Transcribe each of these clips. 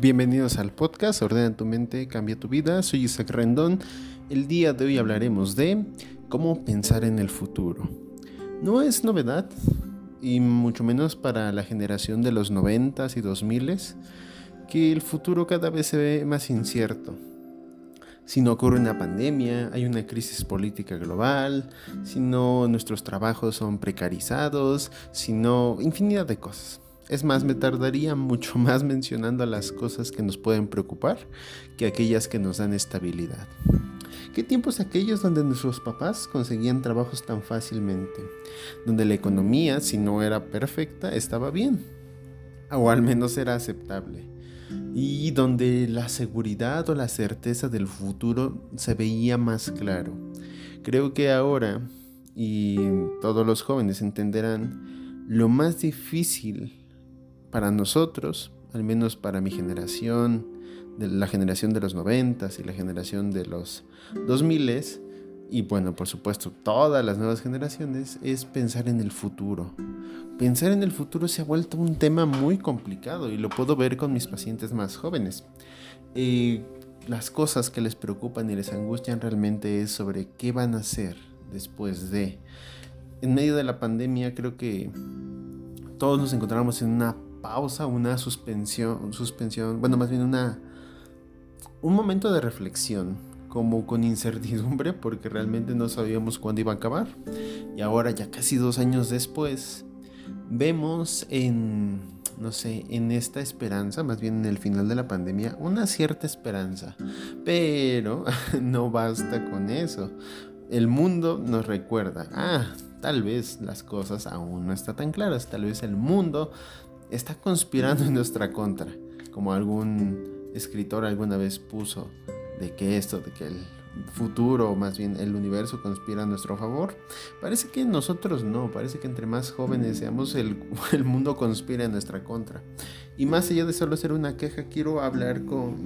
Bienvenidos al podcast Ordena tu mente, cambia tu vida. Soy Isaac Rendón. El día de hoy hablaremos de cómo pensar en el futuro. No es novedad, y mucho menos para la generación de los 90s y 2000s, que el futuro cada vez se ve más incierto. Si no ocurre una pandemia, hay una crisis política global, si no nuestros trabajos son precarizados, si no infinidad de cosas. Es más, me tardaría mucho más mencionando las cosas que nos pueden preocupar que aquellas que nos dan estabilidad. ¿Qué tiempos aquellos donde nuestros papás conseguían trabajos tan fácilmente? Donde la economía, si no era perfecta, estaba bien. O al menos era aceptable. Y donde la seguridad o la certeza del futuro se veía más claro. Creo que ahora, y todos los jóvenes entenderán, lo más difícil para nosotros, al menos para mi generación, de la generación de los noventas y la generación de los 2000 y bueno, por supuesto, todas las nuevas generaciones, es pensar en el futuro. Pensar en el futuro se ha vuelto un tema muy complicado y lo puedo ver con mis pacientes más jóvenes. Eh, las cosas que les preocupan y les angustian realmente es sobre qué van a hacer después de. En medio de la pandemia creo que todos nos encontramos en una pausa, una suspensión, suspensión, bueno, más bien una un momento de reflexión, como con incertidumbre, porque realmente no sabíamos cuándo iba a acabar. Y ahora, ya casi dos años después, vemos en, no sé, en esta esperanza, más bien en el final de la pandemia, una cierta esperanza. Pero no basta con eso. El mundo nos recuerda, ah, tal vez las cosas aún no están tan claras, tal vez el mundo está conspirando en nuestra contra, como algún escritor alguna vez puso de que esto, de que el futuro, más bien el universo conspira a nuestro favor. Parece que nosotros no, parece que entre más jóvenes seamos, el, mundo conspira en nuestra contra. Y más allá de solo ser una queja, quiero hablar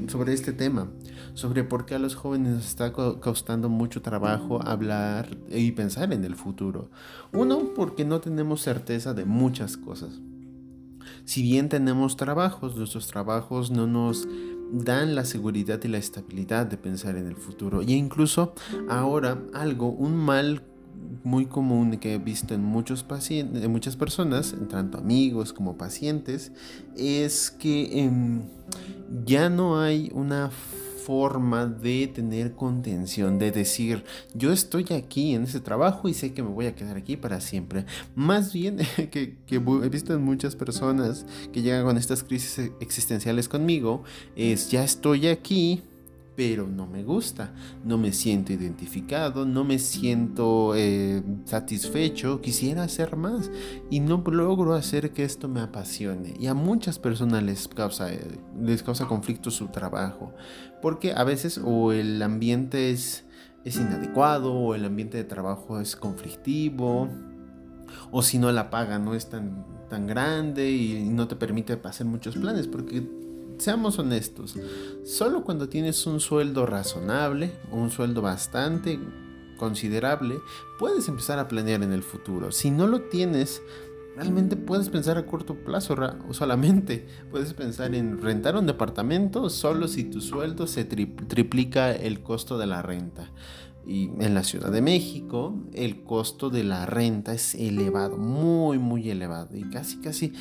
sobre este tema, sobre por qué a los jóvenes está costando mucho trabajo hablar y pensar en el futuro. Uno, porque no tenemos certeza de muchas cosas. Si bien tenemos trabajos, nuestros trabajos no nos dan la seguridad y la estabilidad de pensar en el futuro. Y incluso ahora algo, un mal muy común que he visto en muchos pacientes, en muchas personas, tanto amigos como pacientes, es que em, ya no hay una forma de tener contención, de decir, yo estoy aquí en ese trabajo y sé que me voy a quedar aquí para siempre. Más bien que, he visto en muchas personas que llegan con estas crisis existenciales conmigo, es, ya estoy aquí, pero no me gusta, no me siento identificado, no me siento eh, satisfecho, quisiera hacer más y no logro hacer que esto me apasione. Y a muchas personas les causa, eh, les causa conflicto su trabajo, porque a veces o el ambiente es, es inadecuado o el ambiente de trabajo es conflictivo o si no la paga no es tan, tan grande y no te permite hacer muchos planes porque seamos honestos, solo cuando tienes un sueldo razonable, un sueldo bastante considerable, puedes empezar a planear en el futuro. Si no lo tienes, realmente puedes pensar a corto plazo o solamente puedes pensar en rentar un departamento solo si tu sueldo se triplica el costo de la renta. Y en la Ciudad de México el costo de la renta es elevado, muy muy elevado y casi casi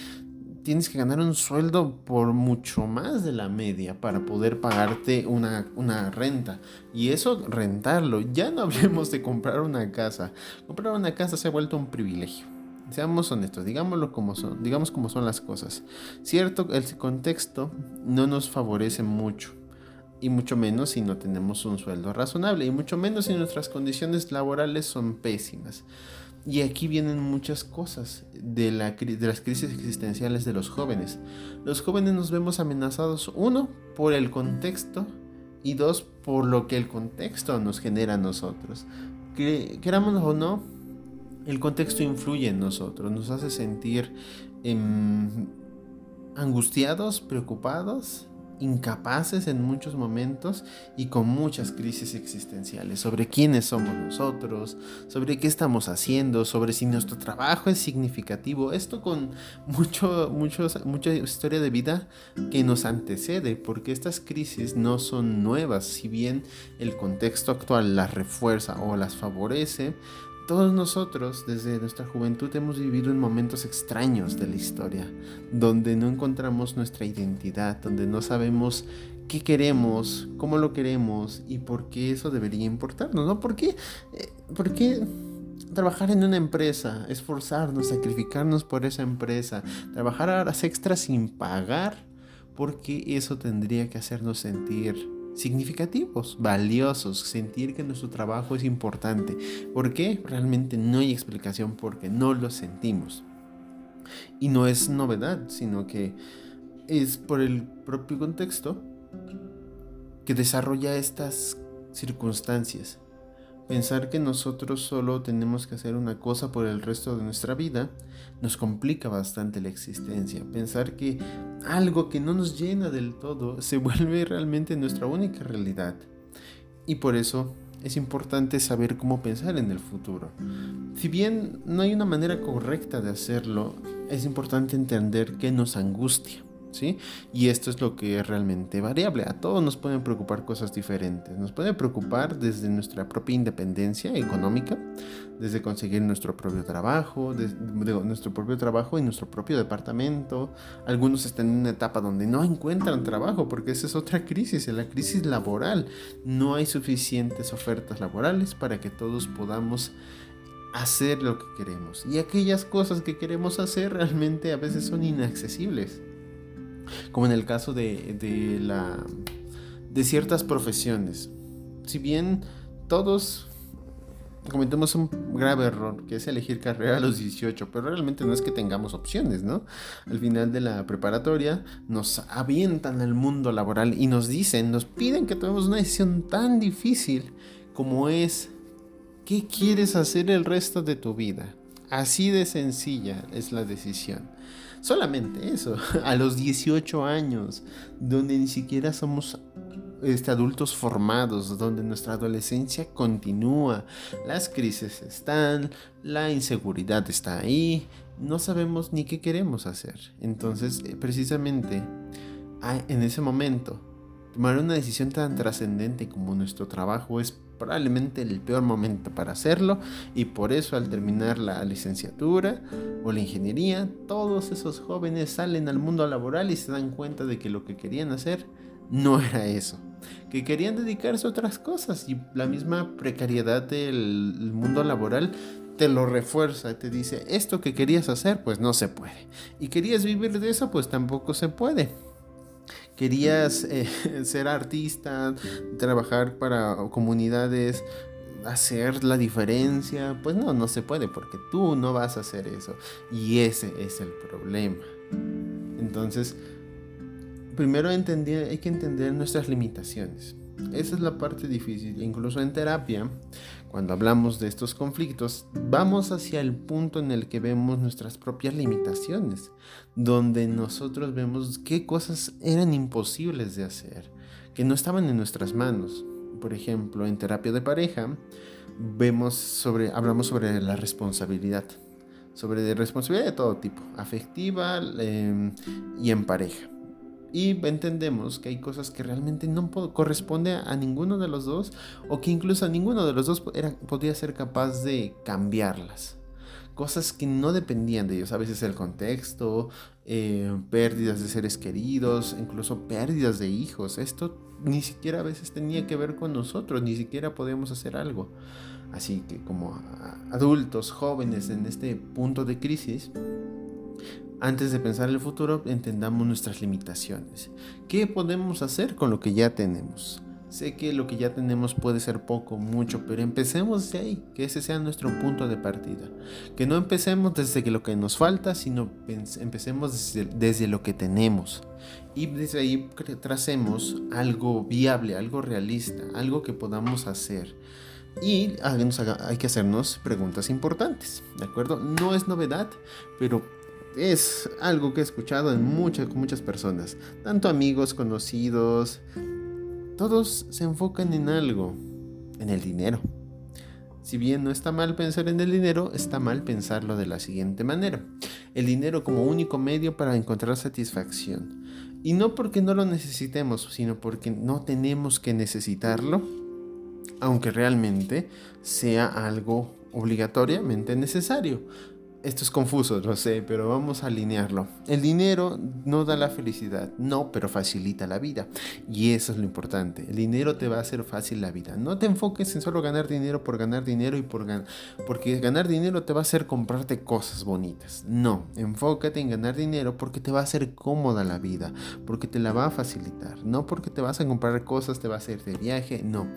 tienes que ganar un sueldo por mucho más de la media para poder pagarte una, una, renta. Y eso, rentarlo. Ya no hablemos de comprar una casa. Comprar una casa se ha vuelto un privilegio. Seamos honestos, digámoslo como son, digamos como son las cosas. Cierto, el contexto no nos favorece mucho. Y mucho menos si no tenemos un sueldo razonable. Y mucho menos si nuestras condiciones laborales son pésimas. Y aquí vienen muchas cosas de, la, de las crisis existenciales de los jóvenes. Los jóvenes nos vemos amenazados, uno, por el contexto y dos, por lo que el contexto nos genera a nosotros. Que, queramos o no, el contexto influye en nosotros, nos hace sentir em, angustiados, preocupados incapaces en muchos momentos y con muchas crisis existenciales sobre quiénes somos nosotros, sobre qué estamos haciendo, sobre si nuestro trabajo es significativo. Esto con mucho, mucha historia de vida que nos antecede, porque estas crisis no son nuevas, si bien el contexto actual las refuerza o las favorece, todos nosotros desde nuestra juventud hemos vivido en momentos extraños de la historia, donde no encontramos nuestra identidad, donde no sabemos qué queremos, cómo lo queremos y por qué eso debería importarnos, ¿no? ¿Por qué, eh, por qué trabajar en una empresa, esforzarnos, sacrificarnos por esa empresa, trabajar horas extras sin pagar? Porque eso tendría que hacernos sentir significativos, valiosos, sentir que nuestro trabajo es importante. ¿Por qué? Realmente no hay explicación porque no lo sentimos. Y no es novedad, sino que es por el propio contexto que desarrolla estas circunstancias. Pensar que nosotros solo tenemos que hacer una cosa por el resto de nuestra vida nos complica bastante la existencia. Pensar que algo que no nos llena del todo se vuelve realmente nuestra única realidad. Y por eso es importante saber cómo pensar en el futuro. Si bien no hay una manera correcta de hacerlo, es importante entender qué nos angustia. Y esto es lo que es realmente variable. A todos nos pueden preocupar cosas diferentes. Nos puede preocupar desde nuestra propia independencia económica, desde conseguir nuestro propio trabajo, nuestro propio trabajo y nuestro propio departamento. Algunos están en una etapa donde no encuentran trabajo porque esa es otra crisis, la crisis laboral. No hay suficientes ofertas laborales para que todos podamos hacer lo que queremos. Y aquellas cosas que queremos hacer realmente a veces son inaccesibles como en el caso de, la, de ciertas profesiones. Si bien todos cometemos un grave error, que es elegir carrera a los 18, pero realmente no es que tengamos opciones, ¿no? Al final de la preparatoria nos avientan al mundo laboral y nos dicen, nos piden que tomemos una decisión tan difícil como es, ¿qué quieres hacer el resto de tu vida? Así de sencilla es la decisión. Solamente eso, a los 18 años, donde ni siquiera somos este, adultos formados, donde nuestra adolescencia continúa, las crisis están, la inseguridad está ahí, no sabemos ni qué queremos hacer. Entonces, eh, precisamente, en ese momento, tomar una decisión tan trascendente como nuestro trabajo es probablemente el peor momento para hacerlo y por eso al terminar la licenciatura o la ingeniería, todos esos jóvenes salen al mundo laboral y se dan cuenta de que lo que querían hacer no era eso, que querían dedicarse a otras cosas y la misma precariedad del mundo laboral te lo refuerza, te dice, esto que querías hacer pues no se puede y querías vivir de eso pues tampoco se puede querías eh, ser artista, trabajar para comunidades, hacer la diferencia, pues no, no se puede porque tú no vas a hacer eso. Y ese es el problema. Entonces, primero entender, hay que entender nuestras limitaciones. Esa es la parte difícil. Incluso en terapia, cuando hablamos de estos conflictos, vamos hacia el punto en el que vemos nuestras propias limitaciones, donde nosotros vemos qué cosas eran imposibles de hacer, que no estaban en nuestras manos. Por ejemplo, en terapia de pareja, vemos sobre, hablamos sobre la responsabilidad, sobre responsabilidad de todo tipo, afectiva em, y en pareja y entendemos que hay cosas que realmente no corresponde a ninguno de los dos o que incluso a ninguno de los dos era, podría ser capaz de cambiarlas. Cosas que no dependían de ellos, a veces el contexto, eh, pérdidas de seres queridos, incluso pérdidas de hijos. Esto ni siquiera a veces tenía que ver con nosotros, ni siquiera podíamos hacer algo. Así que como adultos, jóvenes en este punto de crisis, antes de pensar en el futuro, entendamos nuestras limitaciones. ¿Qué podemos hacer con lo que ya tenemos? Sé que lo que ya tenemos puede ser poco, mucho, pero empecemos de ahí, que ese sea nuestro punto de partida. Que no empecemos desde lo que nos falta, sino empecemos desde, desde lo que tenemos. Y desde ahí tracemos algo viable, algo realista, algo que podamos hacer. Y hay que hacernos preguntas importantes, ¿de acuerdo? No es novedad, pero es algo que he escuchado en muchas, muchas personas, tanto amigos, conocidos, todos se enfocan en algo, en el dinero. Si bien no está mal pensar en el dinero, está mal pensarlo de la siguiente manera. El dinero como único medio para encontrar satisfacción. Y no porque no lo necesitemos, sino porque no tenemos que necesitarlo, aunque realmente sea algo obligatoriamente necesario. Esto es confuso, lo sé, pero vamos a alinearlo. El dinero no da la felicidad, no, pero facilita la vida. Y eso es lo importante. El dinero te va a hacer fácil la vida. No te enfoques en solo ganar dinero por ganar dinero y por ganar... Porque ganar dinero te va a hacer comprarte cosas bonitas. No, enfócate en ganar dinero porque te va a hacer cómoda la vida, porque te la va a facilitar. No porque te vas a comprar cosas, te va a hacer de viaje, no.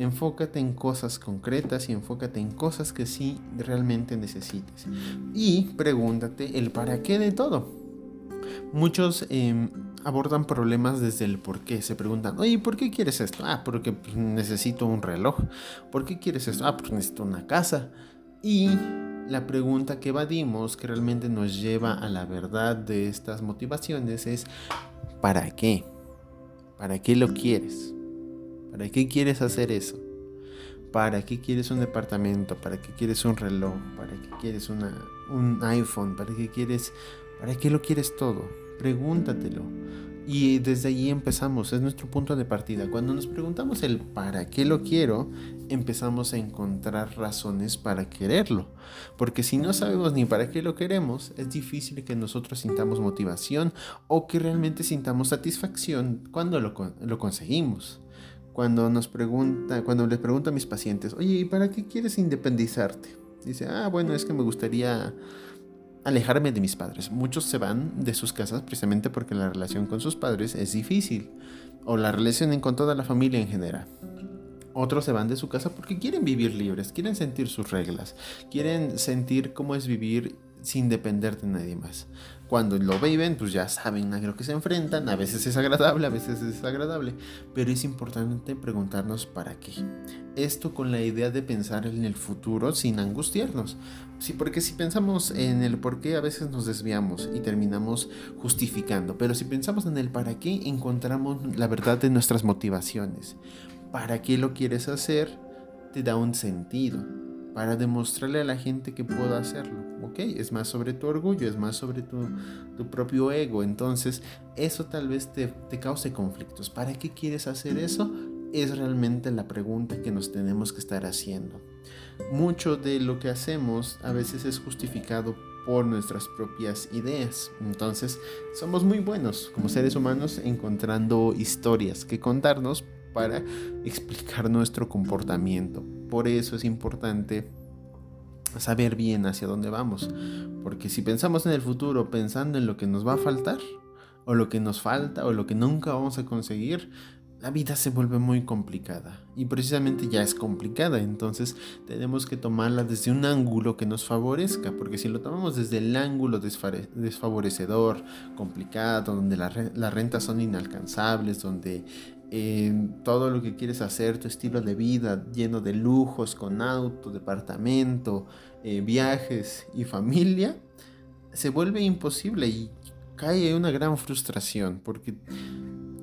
Enfócate en cosas concretas y enfócate en cosas que sí realmente necesites y pregúntate el para qué de todo. Muchos em, abordan problemas desde el por qué. Se preguntan, oye, ¿por qué quieres esto? Ah, porque pues, necesito un reloj. ¿Por qué quieres esto? Ah, porque necesito una casa. Y la pregunta que evadimos, que realmente nos lleva a la verdad de estas motivaciones, es ¿para qué? ¿Para qué lo quieres? ¿Para qué quieres hacer eso? ¿Para qué quieres un departamento? ¿Para qué quieres un reloj? ¿Para qué quieres un iPhone? ¿Para qué quieres? ¿Para qué lo quieres todo? Pregúntatelo. Y desde ahí empezamos, es nuestro punto de partida. Cuando nos preguntamos el para qué lo quiero, empezamos a encontrar razones para quererlo. Porque si no sabemos ni para qué lo queremos, es difícil que nosotros sintamos motivación o que realmente sintamos satisfacción cuando lo, lo conseguimos cuando nos pregunta, cuando les pregunto a mis pacientes, oye, ¿y para qué quieres independizarte? Dice, ah, bueno, es que me gustaría alejarme de mis padres. Muchos se van de sus casas precisamente porque la relación con sus padres es difícil, o la relación con toda la familia en general. Otros se van de su casa porque quieren vivir libres, quieren sentir sus reglas, quieren sentir cómo es vivir sin depender de nadie más. Cuando lo viven, pues ya saben a lo que se enfrentan. A veces es agradable, a veces es desagradable. Pero es importante preguntarnos para qué. Esto con la idea de pensar en el futuro sin angustiarnos. Sí, porque si pensamos en el por qué, a veces nos desviamos y terminamos justificando. Pero si pensamos en el para qué, encontramos la verdad de nuestras motivaciones. ¿Para qué lo quieres hacer? Te da un sentido para demostrarle a la gente que puedo hacerlo. Es más sobre tu orgullo, es más sobre tu, propio ego. Entonces, eso tal vez te cause conflictos. ¿Para qué quieres hacer eso? Es realmente la pregunta que nos tenemos que estar haciendo. Mucho de lo que hacemos a veces es justificado por nuestras propias ideas. Entonces, somos muy buenos como seres humanos encontrando historias que contarnos para explicar nuestro comportamiento. Por eso es importante saber bien hacia dónde vamos. Porque si pensamos en el futuro pensando en lo que nos va a faltar, o lo que nos falta, o lo que nunca vamos a conseguir, la vida se vuelve muy complicada. Y precisamente ya es complicada, entonces tenemos que tomarla desde un ángulo que nos favorezca, porque si lo tomamos desde el ángulo desfavorecedor, complicado, donde las rentas son inalcanzables, donde todo lo que quieres hacer, tu estilo de vida lleno de lujos, con auto, departamento, eh, viajes y familia, se vuelve imposible y cae una gran frustración porque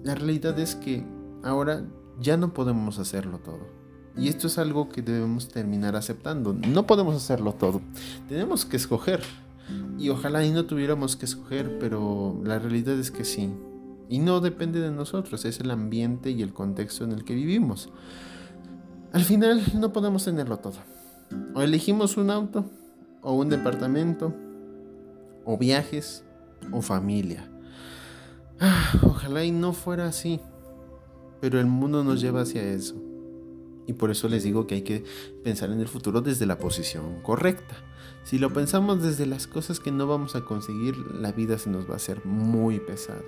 la realidad es que ahora ya no podemos hacerlo todo. Y esto es algo que debemos terminar aceptando. No podemos hacerlo todo. Tenemos que escoger. Y ojalá y no tuviéramos que escoger, pero la realidad es que sí. Y no depende de nosotros, es el ambiente y el contexto en el que vivimos. Al final no podemos tenerlo todo. O elegimos un auto, o un departamento, o viajes, o familia. Ah, ojalá y no fuera así. Pero el mundo nos lleva hacia eso. Y por eso les digo que hay que pensar en el futuro desde la posición correcta. Si lo pensamos desde las cosas que no vamos a conseguir, la vida se nos va a hacer muy pesada.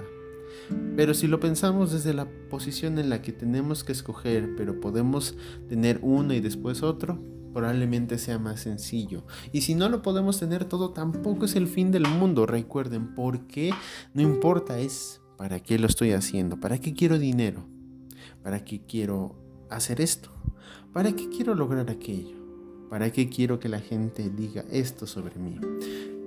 Pero si lo pensamos desde la posición en la que tenemos que escoger, pero podemos tener uno y después otro, probablemente sea más sencillo. Y si no lo podemos tener todo, tampoco es el fin del mundo. Recuerden, porque no importa, es para qué lo estoy haciendo, para qué quiero dinero, para qué quiero hacer esto, para qué quiero lograr aquello, para qué quiero que la gente diga esto sobre mí.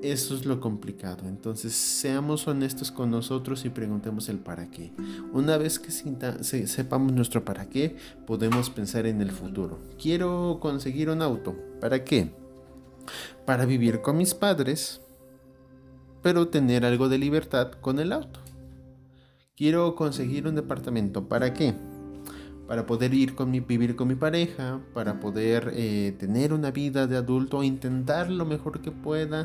Eso es lo complicado. Entonces, seamos honestos con nosotros y preguntemos el para qué. Una vez que sepamos nuestro para qué, podemos pensar en el futuro. Quiero conseguir un auto. ¿Para qué? Para vivir con mis padres, pero tener algo de libertad con el auto. Quiero conseguir un departamento. ¿Para qué? Para poder ir con mi, vivir con mi pareja, para poder eh, tener una vida de adulto, intentar lo mejor que pueda,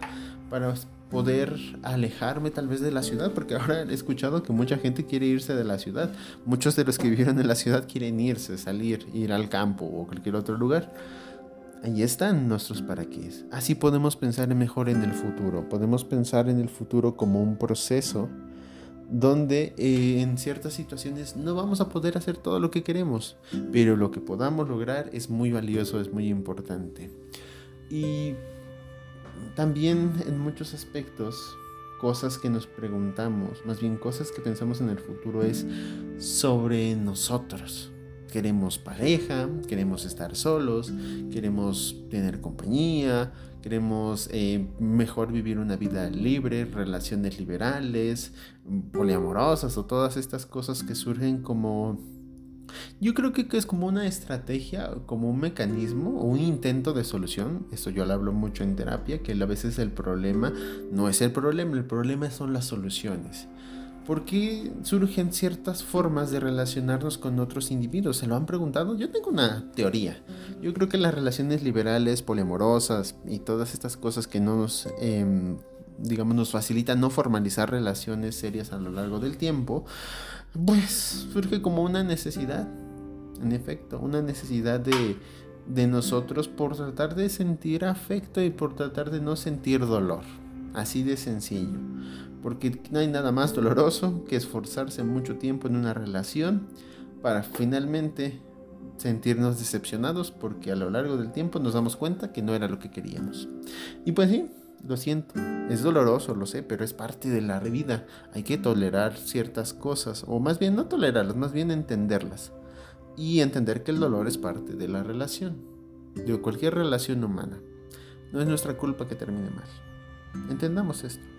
para poder alejarme tal vez de la ciudad, porque ahora he escuchado que mucha gente quiere irse de la ciudad. Muchos de los que vivieron en la ciudad quieren irse, salir, ir al campo o cualquier otro lugar. Ahí están nuestros para. Así podemos pensar mejor en el futuro. Podemos pensar en el futuro como un proceso donde eh, en ciertas situaciones no vamos a poder hacer todo lo que queremos, pero lo que podamos lograr es muy valioso, es muy importante. Y también en muchos aspectos, cosas que nos preguntamos, más bien cosas que pensamos en el futuro es sobre nosotros. Queremos pareja, queremos estar solos, queremos tener compañía, queremos eh, mejor vivir una vida libre, relaciones liberales, poliamorosas o todas estas cosas que surgen como yo creo que es como una estrategia, como un mecanismo o un intento de solución. Esto yo lo hablo mucho en terapia, que a veces el problema no es el problema, el problema son las soluciones. ¿Por qué surgen ciertas formas de relacionarnos con otros individuos? ¿Se lo han preguntado? Yo tengo una teoría. Yo creo que las relaciones liberales, poliamorosas y todas estas cosas que no nos, em, digamos, nos facilitan no formalizar relaciones serias a lo largo del tiempo, pues surge como una necesidad. En efecto, una necesidad de, de nosotros por tratar de sentir afecto y por tratar de no sentir dolor. Así de sencillo porque no hay nada más doloroso que esforzarse mucho tiempo en una relación para finalmente sentirnos decepcionados porque a lo largo del tiempo nos damos cuenta que no era lo que queríamos. Y pues sí, lo siento, es doloroso, lo sé, pero es parte de la vida. Hay que tolerar ciertas cosas, o más bien no tolerarlas, más bien entenderlas. Y entender que el dolor es parte de la relación, de cualquier relación humana. No es nuestra culpa que termine mal. Entendamos esto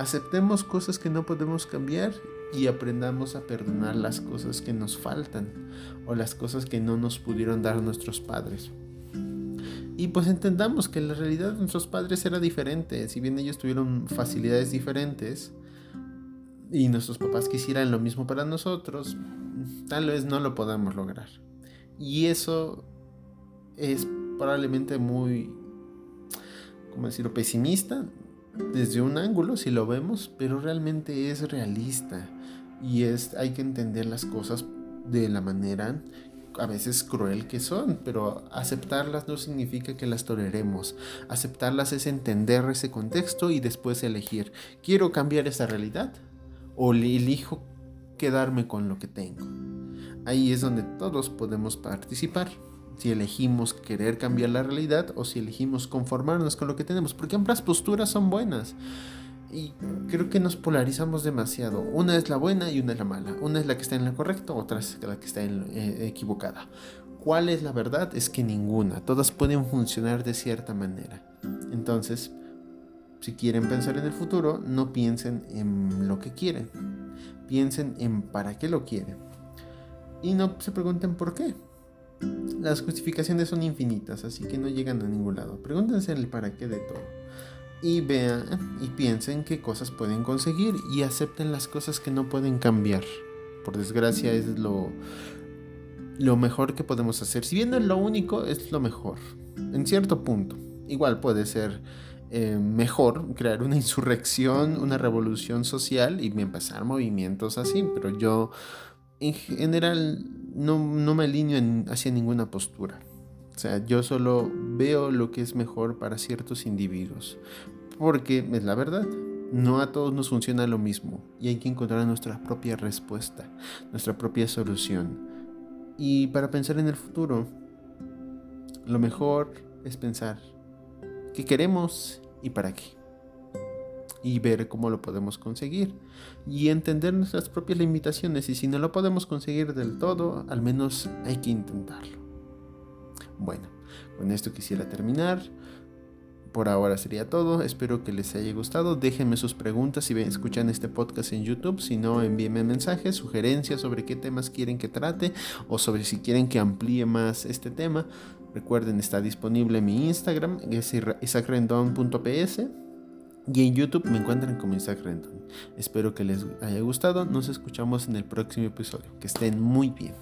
aceptemos cosas que no podemos cambiar y aprendamos a perdonar las cosas que nos faltan o las cosas que no nos pudieron dar nuestros padres. Y pues entendamos que la realidad de nuestros padres era diferente, si bien ellos tuvieron facilidades diferentes y nuestros papás quisieran lo mismo para nosotros, tal vez no lo podamos lograr. Y eso es probablemente muy, ¿cómo decirlo?, pesimista, desde un ángulo si lo vemos, pero realmente es realista y es hay que entender las cosas de la manera a veces cruel que son, pero aceptarlas no significa que las toleremos. Aceptarlas es entender ese contexto y después elegir, ¿quiero cambiar esa realidad? ¿O elijo quedarme con lo que tengo? Ahí es donde todos podemos participar si elegimos querer cambiar la realidad o si elegimos conformarnos con lo que tenemos, porque ambas posturas son buenas. Y creo que nos polarizamos demasiado. Una es la buena y una es la mala. Una es la que está en la correcta, otra es la que está en, eh, equivocada. ¿Cuál es la verdad? Es que ninguna. Todas pueden funcionar de cierta manera. Entonces, si quieren pensar en el futuro, no piensen en lo que quieren. Piensen en para qué lo quieren. Y no se pregunten por qué. Las justificaciones son infinitas, así que no llegan a ningún lado. Pregúntense el para qué de todo. Y vean y piensen qué cosas pueden conseguir y acepten las cosas que no pueden cambiar. Por desgracia es lo, lo mejor que podemos hacer. Si bien es lo único, es lo mejor. En cierto punto. Igual puede ser eh, mejor crear una insurrección, una revolución social y empezar movimientos así. Pero yo en general no, me alineo hacia ninguna postura. O sea, yo solo veo lo que es mejor para ciertos individuos. Porque es la verdad. No a todos nos funciona lo mismo y hay que encontrar nuestra propia respuesta, nuestra propia solución. Y para pensar en el futuro, lo mejor es pensar qué queremos y para qué y ver cómo lo podemos conseguir y entender nuestras propias limitaciones y si no lo podemos conseguir del todo, al menos hay que intentarlo. Bueno, con esto quisiera terminar. por ahora sería todo. Espero que les haya gustado. Déjenme sus preguntas si escuchan este podcast en YouTube. Si no, envíenme mensajes, sugerencias sobre qué temas quieren que trate o sobre si quieren que amplíe más este tema. Recuerden, está disponible mi Instagram, es isacrendon.ps. Y en YouTube me encuentran como Isaac Rendon. Espero que les haya gustado. Nos escuchamos en el próximo episodio. Que estén muy bien.